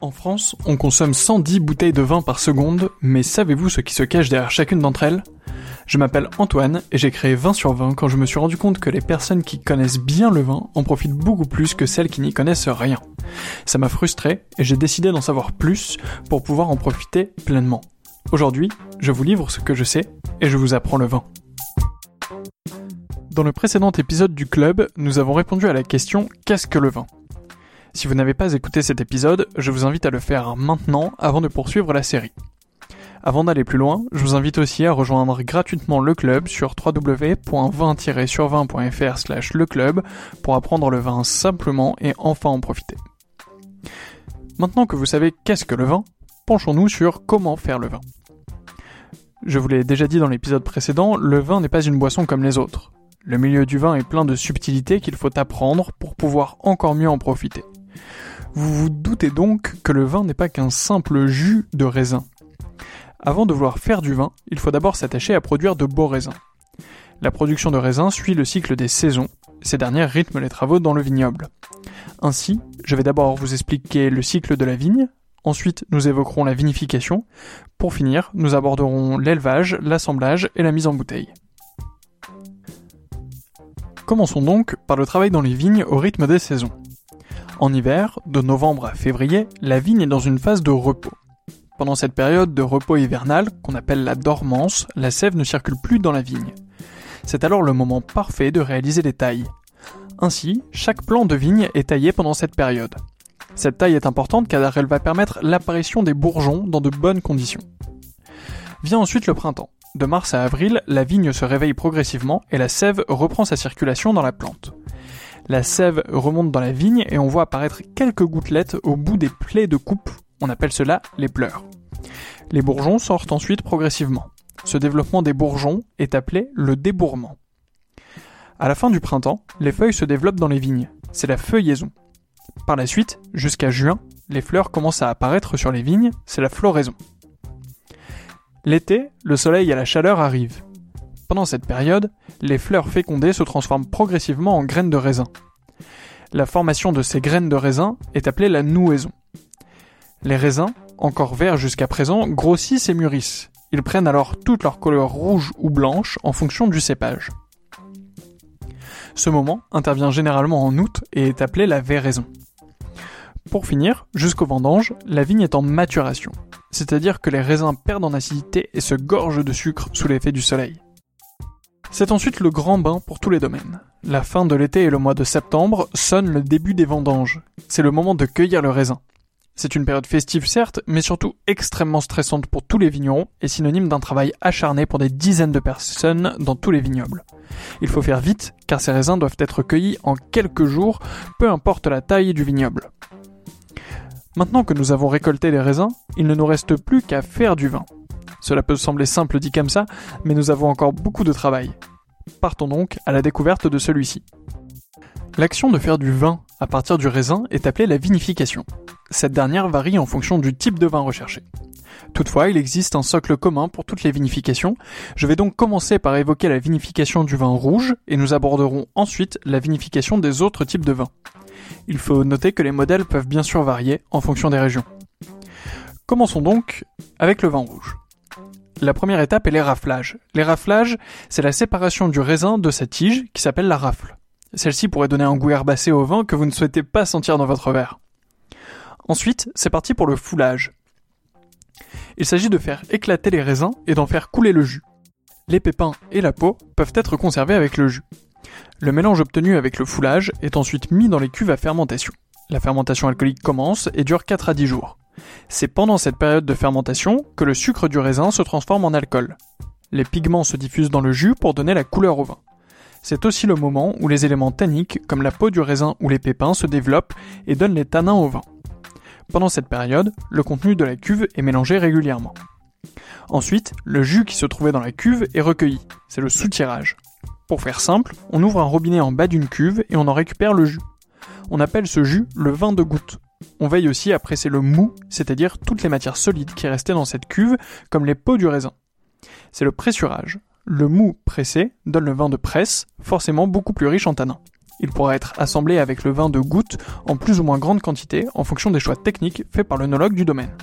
En France, on consomme 110 bouteilles de vin par seconde, mais savez-vous ce qui se cache derrière chacune d'entre elles? Je m'appelle Antoine et j'ai créé 20 sur 20 quand je me suis rendu compte que les personnes qui connaissent bien le vin en profitent beaucoup plus que celles qui n'y connaissent rien. Ça m'a frustré et j'ai décidé d'en savoir plus pour pouvoir en profiter pleinement. Aujourd'hui, je vous livre ce que je sais et je vous apprends le vin. Dans le précédent épisode du club, nous avons répondu à la question Qu'est-ce que le vin? Si vous n'avez pas écouté cet épisode, je vous invite à le faire maintenant avant de poursuivre la série. Avant d'aller plus loin, je vous invite aussi à rejoindre gratuitement le club sur www.20-sur20.fr slash pour apprendre le vin simplement et enfin en profiter. Maintenant que vous savez qu'est-ce que le vin, penchons-nous sur comment faire le vin. Je vous l'ai déjà dit dans l'épisode précédent, le vin n'est pas une boisson comme les autres. Le milieu du vin est plein de subtilités qu'il faut apprendre pour pouvoir encore mieux en profiter. Vous vous doutez donc que le vin n'est pas qu'un simple jus de raisin. Avant de vouloir faire du vin, il faut d'abord s'attacher à produire de beaux raisins. La production de raisins suit le cycle des saisons, ces dernières rythment les travaux dans le vignoble. Ainsi, je vais d'abord vous expliquer le cycle de la vigne, ensuite nous évoquerons la vinification, pour finir, nous aborderons l'élevage, l'assemblage et la mise en bouteille. Commençons donc par le travail dans les vignes au rythme des saisons. En hiver, de novembre à février, la vigne est dans une phase de repos. Pendant cette période de repos hivernal, qu'on appelle la dormance, la sève ne circule plus dans la vigne. C'est alors le moment parfait de réaliser les tailles. Ainsi, chaque plant de vigne est taillé pendant cette période. Cette taille est importante car elle va permettre l'apparition des bourgeons dans de bonnes conditions. Vient ensuite le printemps. De mars à avril, la vigne se réveille progressivement et la sève reprend sa circulation dans la plante. La sève remonte dans la vigne et on voit apparaître quelques gouttelettes au bout des plaies de coupe. On appelle cela les pleurs. Les bourgeons sortent ensuite progressivement. Ce développement des bourgeons est appelé le débourrement. À la fin du printemps, les feuilles se développent dans les vignes. C'est la feuillaison. Par la suite, jusqu'à juin, les fleurs commencent à apparaître sur les vignes, c'est la floraison. L'été, le soleil et la chaleur arrivent. Pendant cette période, les fleurs fécondées se transforment progressivement en graines de raisin. La formation de ces graines de raisin est appelée la nouaison. Les raisins, encore verts jusqu'à présent, grossissent et mûrissent. Ils prennent alors toute leur couleur rouge ou blanche en fonction du cépage. Ce moment intervient généralement en août et est appelé la véraison. Pour finir, jusqu'au vendange, la vigne est en maturation, c'est-à-dire que les raisins perdent en acidité et se gorgent de sucre sous l'effet du soleil. C'est ensuite le grand bain pour tous les domaines. La fin de l'été et le mois de septembre sonne le début des vendanges. C'est le moment de cueillir le raisin. C'est une période festive certes, mais surtout extrêmement stressante pour tous les vignerons et synonyme d'un travail acharné pour des dizaines de personnes dans tous les vignobles. Il faut faire vite, car ces raisins doivent être cueillis en quelques jours, peu importe la taille du vignoble. Maintenant que nous avons récolté les raisins, il ne nous reste plus qu'à faire du vin. Cela peut sembler simple dit comme ça, mais nous avons encore beaucoup de travail. Partons donc à la découverte de celui-ci. L'action de faire du vin à partir du raisin est appelée la vinification. Cette dernière varie en fonction du type de vin recherché. Toutefois, il existe un socle commun pour toutes les vinifications. Je vais donc commencer par évoquer la vinification du vin rouge et nous aborderons ensuite la vinification des autres types de vins. Il faut noter que les modèles peuvent bien sûr varier en fonction des régions. Commençons donc avec le vin rouge. La première étape est. Les raflages, c'est la séparation du raisin de sa tige qui s'appelle la rafle. Celle-ci pourrait donner un goût herbacé au vin que vous ne souhaitez pas sentir dans votre verre. Ensuite, c'est parti pour le foulage. Il s'agit de faire éclater les raisins et d'en faire couler le jus. Les pépins et la peau peuvent être conservés avec le jus. Le mélange obtenu avec le foulage est ensuite mis dans les cuves à fermentation. La fermentation alcoolique commence et dure 4 à 10 jours. C'est pendant cette période de fermentation que le sucre du raisin se transforme en alcool. Les pigments se diffusent dans le jus pour donner la couleur au vin. C'est aussi le moment où les éléments tanniques comme la peau du raisin ou les pépins se développent et donnent les tanins au vin. Pendant cette période, le contenu de la cuve est mélangé régulièrement. Ensuite, le jus qui se trouvait dans la cuve est recueilli. C'est le soutirage. Pour faire simple, on ouvre un robinet en bas d'une cuve et on en récupère le jus. On appelle ce jus le vin de goutte. On veille aussi à presser le mou, c'est-à-dire toutes les matières solides qui restaient dans cette cuve, comme les peaux du raisin. C'est le pressurage. Le mou pressé donne le vin de presse, forcément beaucoup plus riche en tanins. Il pourra être assemblé avec le vin de goutte en plus ou moins grande quantité en fonction des choix techniques faits par l'œnologue du domaine.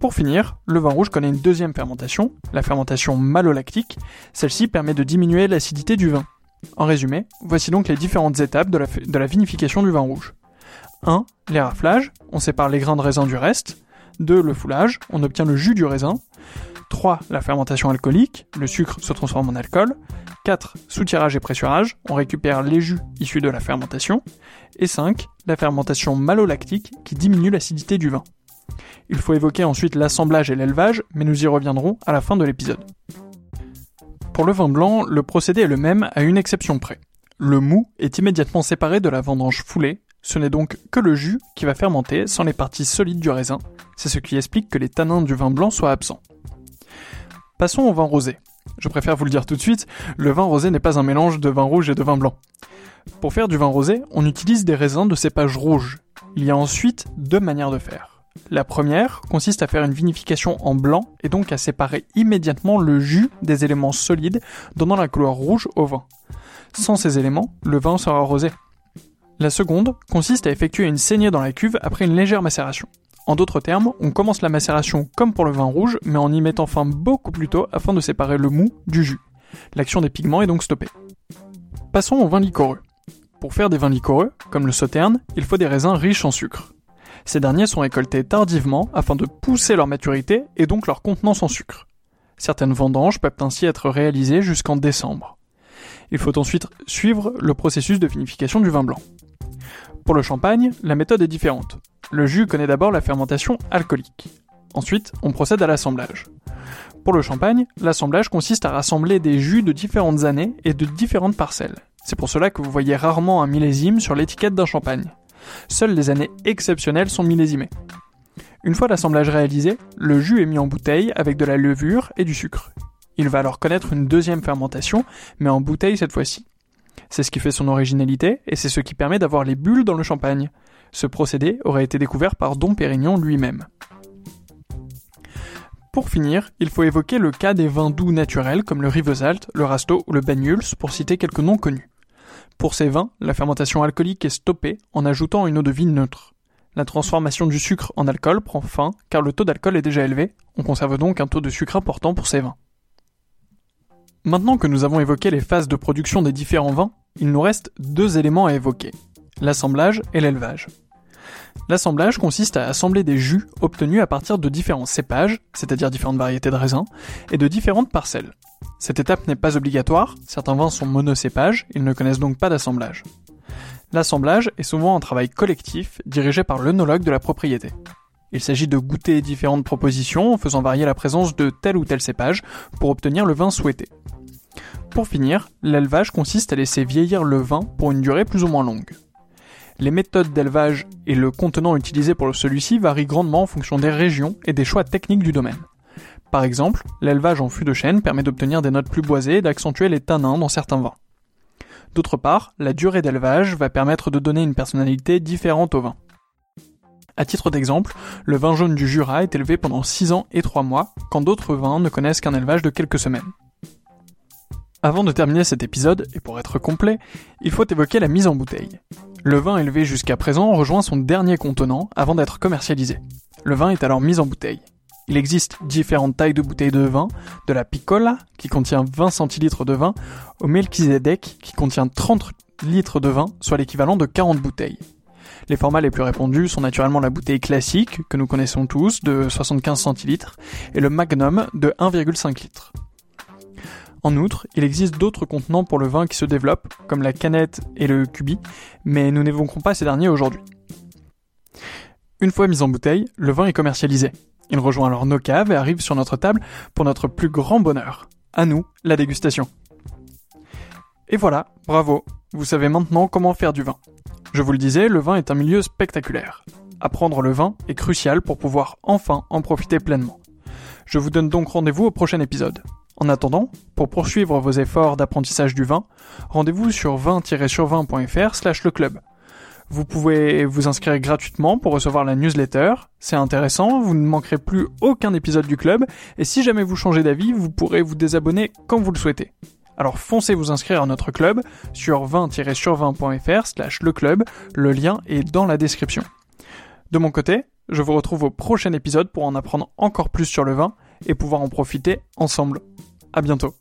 Pour finir, le vin rouge connaît une deuxième fermentation, la fermentation malolactique. Celle-ci permet de diminuer l'acidité du vin. En résumé, voici donc les différentes étapes de la, de la vinification du vin rouge. 1. Les raflages, on sépare les grains de raisin du reste. 2. Le foulage, on obtient le jus du raisin. 3. La fermentation alcoolique, le sucre se transforme en alcool. 4. Soutirage et pressurage, on récupère les jus issus de la fermentation. Et 5. La fermentation malolactique qui diminue l'acidité du vin. Il faut évoquer ensuite l'assemblage et l'élevage, mais nous y reviendrons à la fin de l'épisode. Pour le vin blanc, le procédé est le même à une exception près. Le mou est immédiatement séparé de la vendange foulée, ce n'est donc que le jus qui va fermenter sans les parties solides du raisin, c'est ce qui explique que les tanins du vin blanc soient absents. Passons au vin rosé. Je préfère vous le dire tout de suite, le vin rosé n'est pas un mélange de vin rouge et de vin blanc. Pour faire du vin rosé, on utilise des raisins de cépage rouge. Il y a ensuite deux manières de faire. La première consiste à faire une vinification en blanc et donc à séparer immédiatement le jus des éléments solides, donnant la couleur rouge au vin. Sans ces éléments, le vin sera rosé. La seconde consiste à effectuer une saignée dans la cuve après une légère macération. En d'autres termes, on commence la macération comme pour le vin rouge, mais en y mettant fin beaucoup plus tôt afin de séparer le mou du jus. L'action des pigments est donc stoppée. Passons au vin liquoreux. Pour faire des vins liquoreux, comme le sauterne, il faut des raisins riches en sucre. Ces derniers sont récoltés tardivement afin de pousser leur maturité et donc leur contenance en sucre. Certaines vendanges peuvent ainsi être réalisées jusqu'en décembre. Il faut ensuite suivre le processus de vinification du vin blanc. Pour le champagne, la méthode est différente. Le jus connaît d'abord la fermentation alcoolique. Ensuite, on procède à l'assemblage. Pour le champagne, l'assemblage consiste à rassembler des jus de différentes années et de différentes parcelles. C'est pour cela que vous voyez rarement un millésime sur l'étiquette d'un champagne. Seules les années exceptionnelles sont millésimées. Une fois l'assemblage réalisé, le jus est mis en bouteille avec de la levure et du sucre. Il va alors connaître une deuxième fermentation, mais en bouteille cette fois-ci. C'est ce qui fait son originalité, et c'est ce qui permet d'avoir les bulles dans le champagne. Ce procédé aurait été découvert par Dom Pérignon lui-même. Pour finir, il faut évoquer le cas des vins doux naturels comme le Rivesalt, le Rasto ou le Banyuls pour citer quelques noms connus. Pour ces vins, la fermentation alcoolique est stoppée en ajoutant une eau de vie neutre. La transformation du sucre en alcool prend fin car le taux d'alcool est déjà élevé, on conserve donc un taux de sucre important pour ces vins. Maintenant que nous avons évoqué les phases de production des différents vins, il nous reste deux éléments à évoquer, l'assemblage et l'élevage. L'assemblage consiste à assembler des jus obtenus à partir de différents cépages, c'est-à-dire différentes variétés de raisins, et de différentes parcelles. Cette étape n'est pas obligatoire, certains vins sont monocépages, ils ne connaissent donc pas d'assemblage. L'assemblage est souvent un travail collectif dirigé par l'œnologue de la propriété. Il s'agit de goûter différentes propositions en faisant varier la présence de tel ou tel cépage pour obtenir le vin souhaité. Pour finir, l'élevage consiste à laisser vieillir le vin pour une durée plus ou moins longue. Les méthodes d'élevage et le contenant utilisé pour celui-ci varient grandement en fonction des régions et des choix techniques du domaine. Par exemple, l'élevage en fût de chêne permet d'obtenir des notes plus boisées et d'accentuer les tanins dans certains vins. D'autre part, la durée d'élevage va permettre de donner une personnalité différente au vin. À titre d'exemple, le vin jaune du Jura est élevé pendant 6 ans et 3 mois, quand d'autres vins ne connaissent qu'un élevage de quelques semaines. Avant de terminer cet épisode, et pour être complet, il faut évoquer la mise en bouteille. Le vin élevé jusqu'à présent rejoint son dernier contenant avant d'être commercialisé. Le vin est alors mis en bouteille. Il existe différentes tailles de bouteilles de vin, de la Piccola, qui contient 20 centilitres de vin, au Melchizedek, qui contient 30 litres de vin, soit l'équivalent de 40 bouteilles. Les formats les plus répandus sont naturellement la bouteille classique, que nous connaissons tous, de 75 centilitres, et le Magnum de 1,5 litres. En outre, il existe d'autres contenants pour le vin qui se développent, comme la canette et le cubi, mais nous n'évoquerons pas ces derniers aujourd'hui. Une fois mis en bouteille, le vin est commercialisé. Il rejoint alors nos caves et arrive sur notre table pour notre plus grand bonheur. À nous, la dégustation. Et voilà, bravo, vous savez maintenant comment faire du vin. Je vous le disais, le vin est un milieu spectaculaire. Apprendre le vin est crucial pour pouvoir enfin en profiter pleinement. Je vous donne donc rendez-vous au prochain épisode. En attendant, pour poursuivre vos efforts d'apprentissage du vin, rendez-vous sur 20-sur20.fr slash le club. Vous pouvez vous inscrire gratuitement pour recevoir la newsletter. C'est intéressant, vous ne manquerez plus aucun épisode du club, et si jamais vous changez d'avis, vous pourrez vous désabonner quand vous le souhaitez. Alors foncez vous inscrire à notre club sur 20-sur20.fr slash le club, le lien est dans la description. De mon côté, je vous retrouve au prochain épisode pour en apprendre encore plus sur le vin et pouvoir en profiter ensemble. À bientôt.